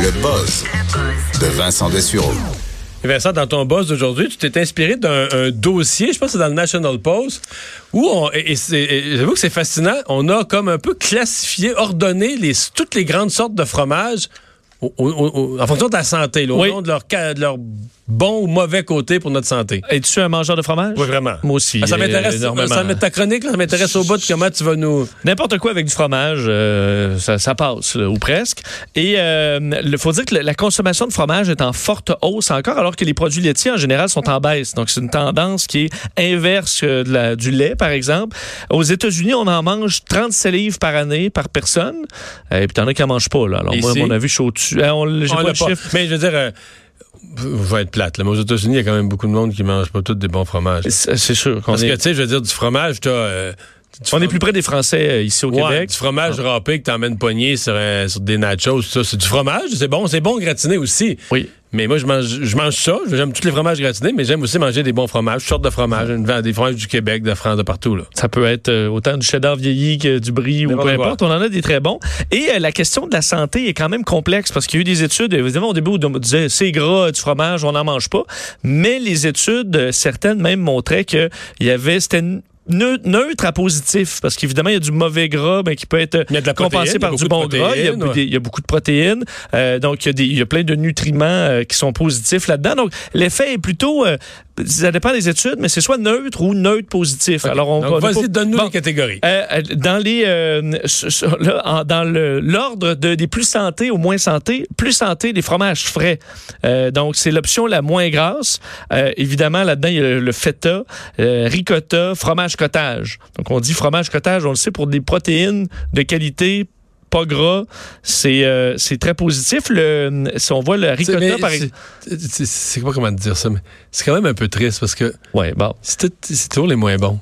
Le buzz de Vincent Dessureau. Vincent, dans ton boss d'aujourd'hui, tu t'es inspiré d'un un dossier, je pense que c'est dans le National Post, où on, et, et c'est- et j'avoue que c'est fascinant, on a comme un peu classifié, ordonné les, toutes les grandes sortes de fromages au- au- au- en fonction de la santé, là, au Oui. nom de leur, ca- de leur bon ou mauvais côté pour notre santé. Es-tu un mangeur de fromage? Oui, vraiment. Moi aussi. Ah, ça euh, m'intéresse, énormément. ça, ta chronique, là, ça m'intéresse au bout de comment tu vas nous... N'importe quoi avec du fromage, euh, ça, ça passe, là, ou presque. Et il faut dire que la- consommation de fromage est en forte hausse encore, alors que les produits laitiers, en général, sont en baisse. Donc, c'est une tendance qui est inverse euh, de la- du lait, par exemple. Aux États-Unis, on en mange 37 livres par année, par personne. Et puis, t'en as qui en mangent pas, là. Alors, moi, à mon avis, je suis au-dessus. Euh, on- On pas chiffre. Mais je veux dire, euh, vais être plate, là, mais aux États-Unis, il y a quand même beaucoup de monde qui mange pas tous des bons fromages. C'est c'est sûr qu'on Parce que, tu sais, je veux dire, du fromage, t'as... euh, on est plus près des Français euh, ici au Ouais, Québec. du fromage râpé que t'emmènes poigné sur, euh, sur des nachos, ça, c'est du fromage, c'est bon, c'est bon gratiné aussi. Oui. Mais moi, je mange, je mange ça, j'aime tous les fromages gratinés, mais j'aime aussi manger des bons fromages, toutes sortes de fromages, des fromages du Québec, de France, de partout, là. Ça peut être euh, autant du cheddar vieilli que du brie ou peu importe. On en a des très bons. Et euh, la question de la santé est quand même complexe parce qu'il y a eu des études, évidemment, au début, on disait c'est gras, du fromage, on n'en mange pas. Mais les études, euh, certaines même, montraient qu'il y avait, c'était neutre à positif parce qu'évidemment il y a du mauvais gras ben, qui peut être compensé protéine, par du bon gras il y, a, protéines, des- il y a beaucoup de protéines Euh, donc il y, a des, il y a plein de nutriments euh, qui sont positifs là-dedans. Donc l'effet est plutôt euh, ça dépend des études mais c'est soit neutre ou neutre positif alors on Donc, va vas-y, donne-nous Bon. les catégories. Euh, euh, dans les euh, là, en- dans le- l'ordre de, des plus santé au moins santé, plus santé des fromages frais. Euh, donc c'est l'option la moins grasse. Euh, évidemment là-dedans il y a le, le feta, euh, ricotta, fromage cottage. Donc on dit fromage cottage, on le sait pour des protéines de qualité pas gras, c'est euh, très positif. Le, si on voit le C'est- ricotta, par exemple. c'est- pas comment te dire ça, mais c'est quand même un peu triste parce que Ouais, bon, c'est toujours les moins bons.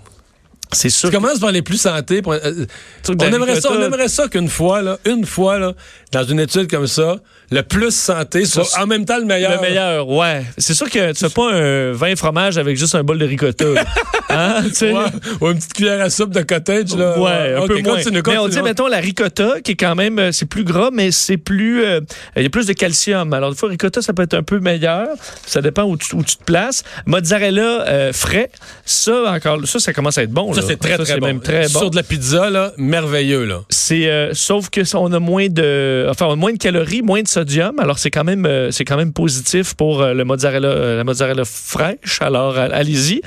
c'est sûr. Tu commences par les plus santé. pour- euh, on, aimerait ça, on aimerait ça qu'une fois, là, une fois, là, dans une étude comme ça, le plus santé soit en même temps le meilleur. Le meilleur, ouais. C'est sûr que tu fais pas un vin fromage avec juste un bol de ricotta. hein? Ouais, ou une petite cuillère à soupe de cottage, là. Ouais, un peu moins. continue, mais on continue. dit, mettons, la ricotta, qui est quand même, euh, c'est plus gras, mais c'est plus, euh, il y a plus de calcium. Alors, des fois, ricotta, ça peut être un peu meilleur. Ça dépend où tu, où tu te places. Mozzarella euh, frais, ça, encore, ça, ça commence à être bon. Ça, c'est très, très bon. même très bon. Sur de la pizza, là, merveilleux, là. C'est euh, sauf que ça, on a moins de enfin on a moins de calories, moins de sodium. Alors c'est quand même c'est quand même positif pour le mozzarella la mozzarella fraîche. Alors allez-y.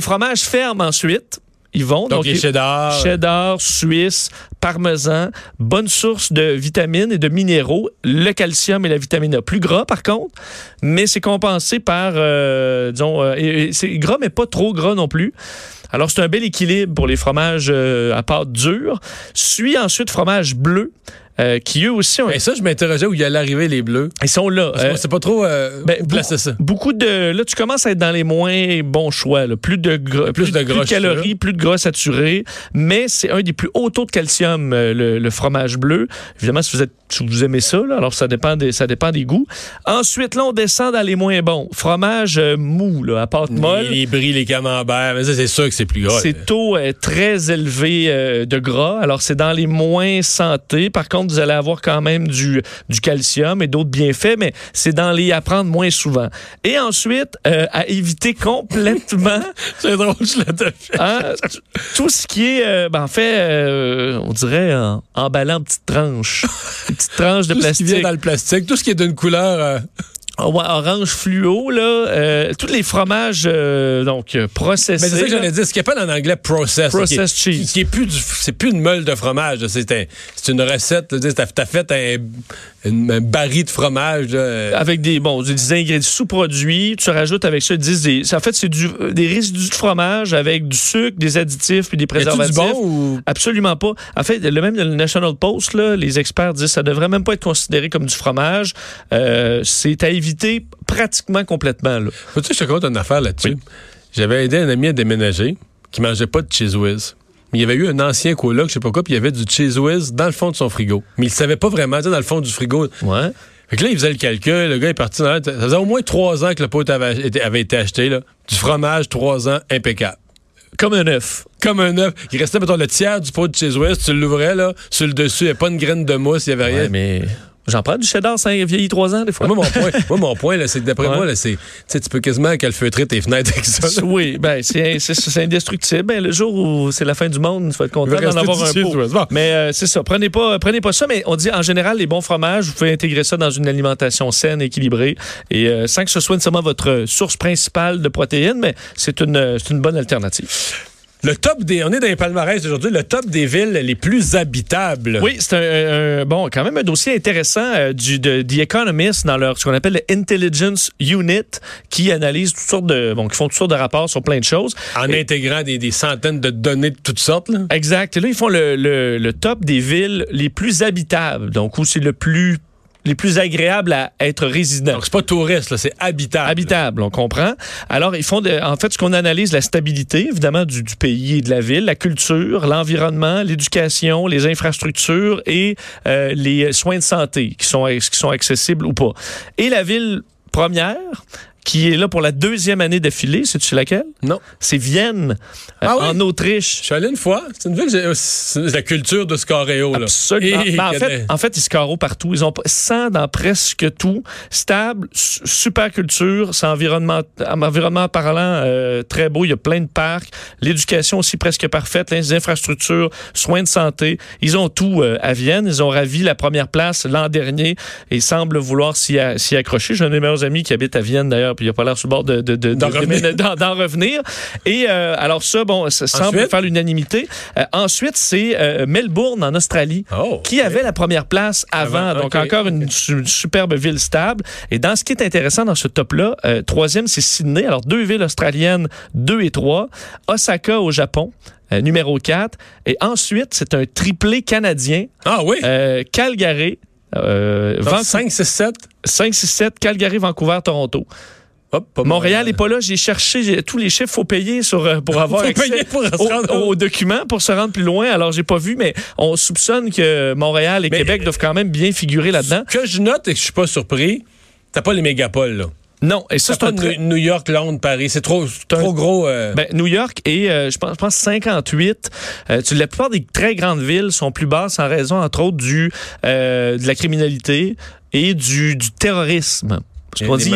Les fromages fermes ensuite, ils vont Donc, les cheddar. cheddar, suisse, parmesan, bonne source de vitamines et de minéraux, le calcium et la vitamine A. Plus gras par contre, mais c'est compensé par, euh, disons, euh, c'est gras mais pas trop gras non plus. Alors c'est un bel équilibre pour les fromages euh, à pâte dure. Suit ensuite fromage bleu. Euh, qui eux aussi ont, Et ça, je m'interrogeais où il allait arriver les bleus. ils sont là. Euh, c'est pas trop euh, ben, placer ça. Beaucoup de. Là, tu commences à être dans les moins bons choix. là. Plus de gras, Plus de gras calories, plus de gras saturés. Mais c'est un des plus hauts taux de calcium, euh, le, le fromage bleu. Évidemment, si vous, êtes, si vous aimez ça, là, alors ça dépend, des, ça dépend des goûts. Ensuite, là, on descend dans les moins bons. Fromage mou, là, à pâte molle. Les, les bris, les camemberts, mais ça, c'est sûr que c'est plus gras. C'est taux très élevé de gras. Alors, c'est dans les moins santé. Par contre, vous allez avoir quand même du, du calcium et d'autres bienfaits, mais c'est dans les à prendre moins souvent. Et ensuite, euh, à éviter complètement C'est drôle, je l'ai hein, t- tout ce qui est, euh, ben, en fait, euh, on dirait en, en petites tranches. Petites tranches de Tout ce qui vient plastique. dans le plastique, tout ce qui est d'une couleur. Ouais, orange fluo, là, euh, tous les fromages euh, donc euh, processés. Mais c'est ça que j'allais dire, ce qui appelle en anglais process. Processed qui est- cheese. Qui, est plus c'est plus une meule de fromage. C'est un- c'est une recette. T'as t'as fait un, une- un baril de fromage. là, avec des bon des ingrédients sous-produits, tu rajoutes avec ça ils disent des en fait c'est du des résidus de fromage avec du sucre, des additifs puis des préservatifs. du bon ou Absolument pas. En fait, le même le National Post, là, les experts disent que ça devrait même pas être considéré comme du fromage. Euh, c'est à éviter pratiquement complètement. Là. Faut-tu que je te raconte une affaire là-dessus? J'avais aidé un ami à déménager qui mangeait pas de cheese whiz. Mais il y avait eu un ancien coloc, je sais pas quoi, puis il y avait du cheese whiz dans le fond de son frigo. Mais il savait pas vraiment, tu dans le fond du frigo. Ouais. Fait que là, il faisait le calcul, le gars est parti dans Ça faisait au moins trois ans que le pot avait, été- avait été acheté, là. Du fromage, trois ans, impeccable. Comme un œuf. Comme un œuf. Il restait, mettons, le tiers du pot de cheese whiz, tu l'ouvrais, là, sur le dessus, il n'y avait pas une graine de mousse, il n'y avait rien. Mais j'en prends du cheddar, ça vieillit trois ans des fois. Moi, mon point, moi, mon point, là, c'est que d'après Ouais. moi, là, c'est, tu peux quasiment calfeutrer tes fenêtres avec ça. Oui, ben c'est c'est- c'est indestructible. Ben, le jour où c'est la fin du monde, tu vas être Il content d'en avoir un pot. Bon. Mais euh, c'est ça, prenez pas, prenez pas ça. Mais on dit en général, les bons fromages, vous pouvez intégrer ça dans une alimentation saine, équilibrée, et euh, sans que ce soit nécessairement votre source principale de protéines, mais c'est une, c'est une bonne alternative. Le top des. On est dans les palmarès aujourd'hui, le top des villes les plus habitables. Oui, c'est un, un- bon, quand même un dossier intéressant euh, du de The Economist dans leur ce qu'on appelle le Intelligence Unit, qui analyse toutes sortes de, bon, qui font toutes sortes de rapports sur plein de choses. En intégrant des, des centaines de données de toutes sortes. Là. Exact. Et là, ils font le, le- le top des villes les plus habitables, donc où c'est le plus les plus agréables à être résident. Donc, c'est pas touriste, là, c'est habitable. Habitable, on comprend. Alors, ils font, de- en fait, ce qu'on analyse, la stabilité, évidemment, du, du pays et de la ville, la culture, l'environnement, l'éducation, les infrastructures et euh, les soins de santé qui sont, qui sont accessibles ou pas. Et la ville première, qui est là pour la deuxième année d'affilée, sais-tu laquelle? Non. C'est Vienne, euh, Ah oui? en Autriche. Je suis allé une fois. C'est une ville, que j'ai- c'est la culture de Scareo. Là. Absolument. Et- Ben, en, fait, en fait, ils se carreaux partout. Ils ont 100 dans presque tout. Stable, su- super culture, c'est environnement, environnement parlant euh, très beau. Il y a plein de parcs. L'éducation aussi presque parfaite. Les infrastructures, soins de santé. Ils ont tout euh, à Vienne. Ils ont ravi la première place l'an dernier et semblent vouloir s'y accrocher. J'ai un de mes meilleurs amis qui habite à Vienne d'ailleurs, puis il a pas l'air sur le bord de, de- de- D'en de- revenir. d'en- d'en revenir. Et euh, alors ça, bon, ça semble faire l'unanimité. Euh, ensuite, c'est euh, Melbourne en Australie Oh, qui avait la première place avant. Avant, donc encore une, su- une superbe ville stable. Et dans ce qui est intéressant dans ce top-là, troisième, c'est Sydney. Alors deux villes australiennes, deux et trois. Osaka au Japon. numéro 4. Et ensuite, c'est un triplé canadien. Ah oui? Calgary, euh, Donc, Vancouver- 5, 6, 7. 5, 6, 7, Calgary, Vancouver, Toronto. Hop, pas Montréal n'est pas là. J'ai cherché tous les chiffres. faut payer sur, euh, pour avoir Faut accès pour aux documents pour se rendre plus loin. Alors, j'ai pas vu, mais on soupçonne que Montréal et Mais- Québec doivent quand même bien figurer là-dedans. Ce que je note et que je suis pas surpris, t'as pas les mégapoles, là. Non, et ça, c'est pas un très- New York, Londres, Paris. C'est trop, un- gros. euh, Ben, New York et euh, je pense, je pense 58. Euh, tu- la plupart des très grandes villes sont plus basses en raison, entre autres, du de la criminalité et du, du terrorisme. Parce qu'on dit,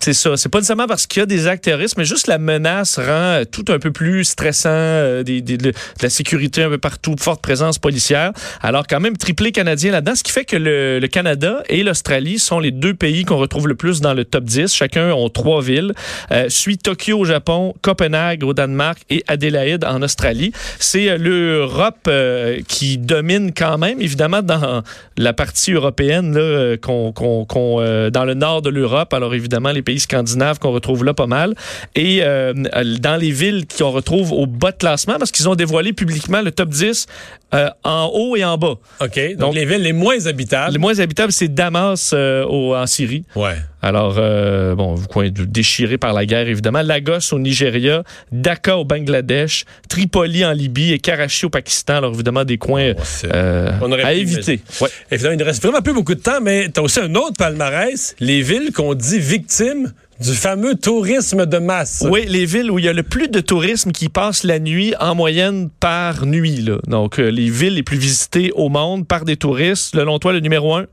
c'est ça. C'est pas nécessairement parce qu'il y a des actes terroristes, mais juste la menace rend euh, tout un peu plus stressant, euh, des, des- de, la sécurité un peu partout, forte présence policière. Alors quand même triplé canadien là-dedans, ce qui fait que le, le Canada et l'Australie sont les deux pays qu'on retrouve le plus dans le top 10. Chacun ont trois villes. Euh, suit Tokyo au Japon, Copenhague au Danemark et Adélaïde en Australie. C'est euh, l'Europe euh, qui domine quand même, évidemment, dans la partie européenne, là, qu'on, qu'on- qu'on, dans le nord de l'Europe. Alors évidemment, les pays scandinaves qu'on retrouve là pas mal. Et euh, dans les villes qu'on retrouve au bas de classement, parce qu'ils ont dévoilé publiquement le top 10 euh, en haut et en bas. OK. Donc, Donc- les villes les moins habitables. Les moins habitables, c'est Damas euh, au- en Syrie. Ouais. Alors, euh, bon, vous coin déchiré par la guerre, évidemment. Lagos au Nigeria, Dhaka au Bangladesh, Tripoli en Libye et Karachi au Pakistan. Alors, évidemment, des coins Oh, euh, On aurait à éviter. Ouais. Évidemment, il ne reste vraiment plus beaucoup de temps, mais tu as aussi un autre palmarès, les villes qu'on dit victimes du fameux tourisme de masse. Oui, les villes où il y a le plus de tourisme qui passent la nuit en moyenne par nuit. Là. Donc, euh, les villes les plus visitées au monde par des touristes. Selon toi, le numéro un?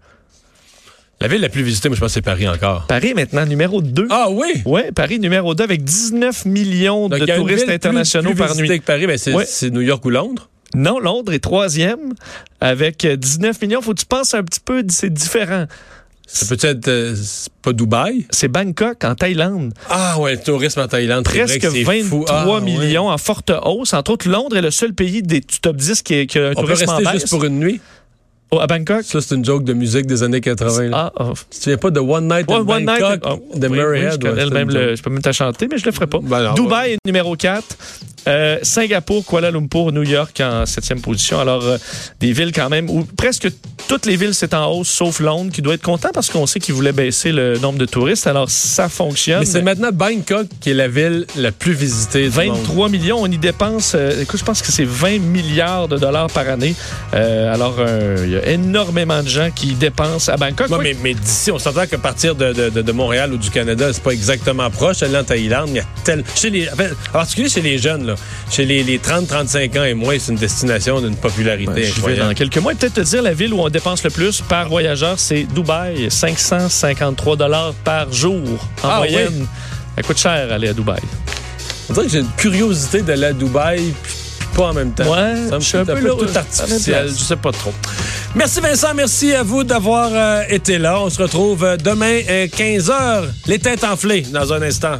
La ville la plus visitée, moi, je pense que c'est Paris encore. Paris, maintenant, numéro 2. Ah oui! Oui, Paris, numéro 2, avec 19 millions Donc, de touristes ville plus- internationaux plus par nuit. que Paris, ben, c'est Ouais. New York ou Londres? Non, Londres est troisième avec euh, 19 millions. Faut que tu penses un petit peu, c'est différent. Ça peut être euh, c'est pas Dubaï? C'est Bangkok, en Thaïlande. Ah ouais, le tourisme en Thaïlande. c'est vrai Presque que c'est 23 fou. Ah, ouais. millions en forte hausse. Entre autres, Londres est le seul pays des du top 10 qui, qui a un On peut tourisme en rester baisse. juste pour une nuit? Oh, à Bangkok? Ça, c'est une joke de musique des années 80. là. Ah, oh. Tu te souviens pas de One Night in One Night, Bangkok oh, de oui, Murray oui, Head? je, ouais, même le- je peux même te chanter, mais je le ferai pas. Ben non, Dubaï ouais. est numéro 4. Euh, Singapour, Kuala Lumpur, New York en septième position. Alors, euh, des villes quand même où presque toutes les villes c'est en hausse, sauf Londres, qui doit être content parce qu'on sait qu'ils voulaient baisser le nombre de touristes. Alors, ça fonctionne. Mais c'est maintenant Bangkok qui est la ville la plus visitée du monde. 23 millions, on y dépense, euh, écoute, je pense que c'est 20 milliards de dollars par année. Euh, alors, euh, il y a énormément de gens qui dépensent à Bangkok. Ouais, mais, mais d'ici, on s'entend qu'à partir de, de- de- de Montréal ou du Canada, c'est pas exactement proche. Aller en Thaïlande, il y a tel... Chez les, en particulier chez les jeunes, là, chez les, les 30-35 ans et moins, c'est une destination d'une popularité Ouais, j'y vais dans quelques mois. Peut-être te dire la ville où on dépense le plus par voyageur, c'est Dubaï. 553 dollars par jour en Ah, moyenne. Ça coûte cher aller à Dubaï. On dirait que j'ai une curiosité d'aller à Dubaï, puis pas en même temps. Ouais, Ça me je suis un peu là, tout à artificiel. Je sais pas trop. Merci Vincent, merci à vous d'avoir euh, été là. On se retrouve euh, demain 15h, les têtes enflées, dans un instant.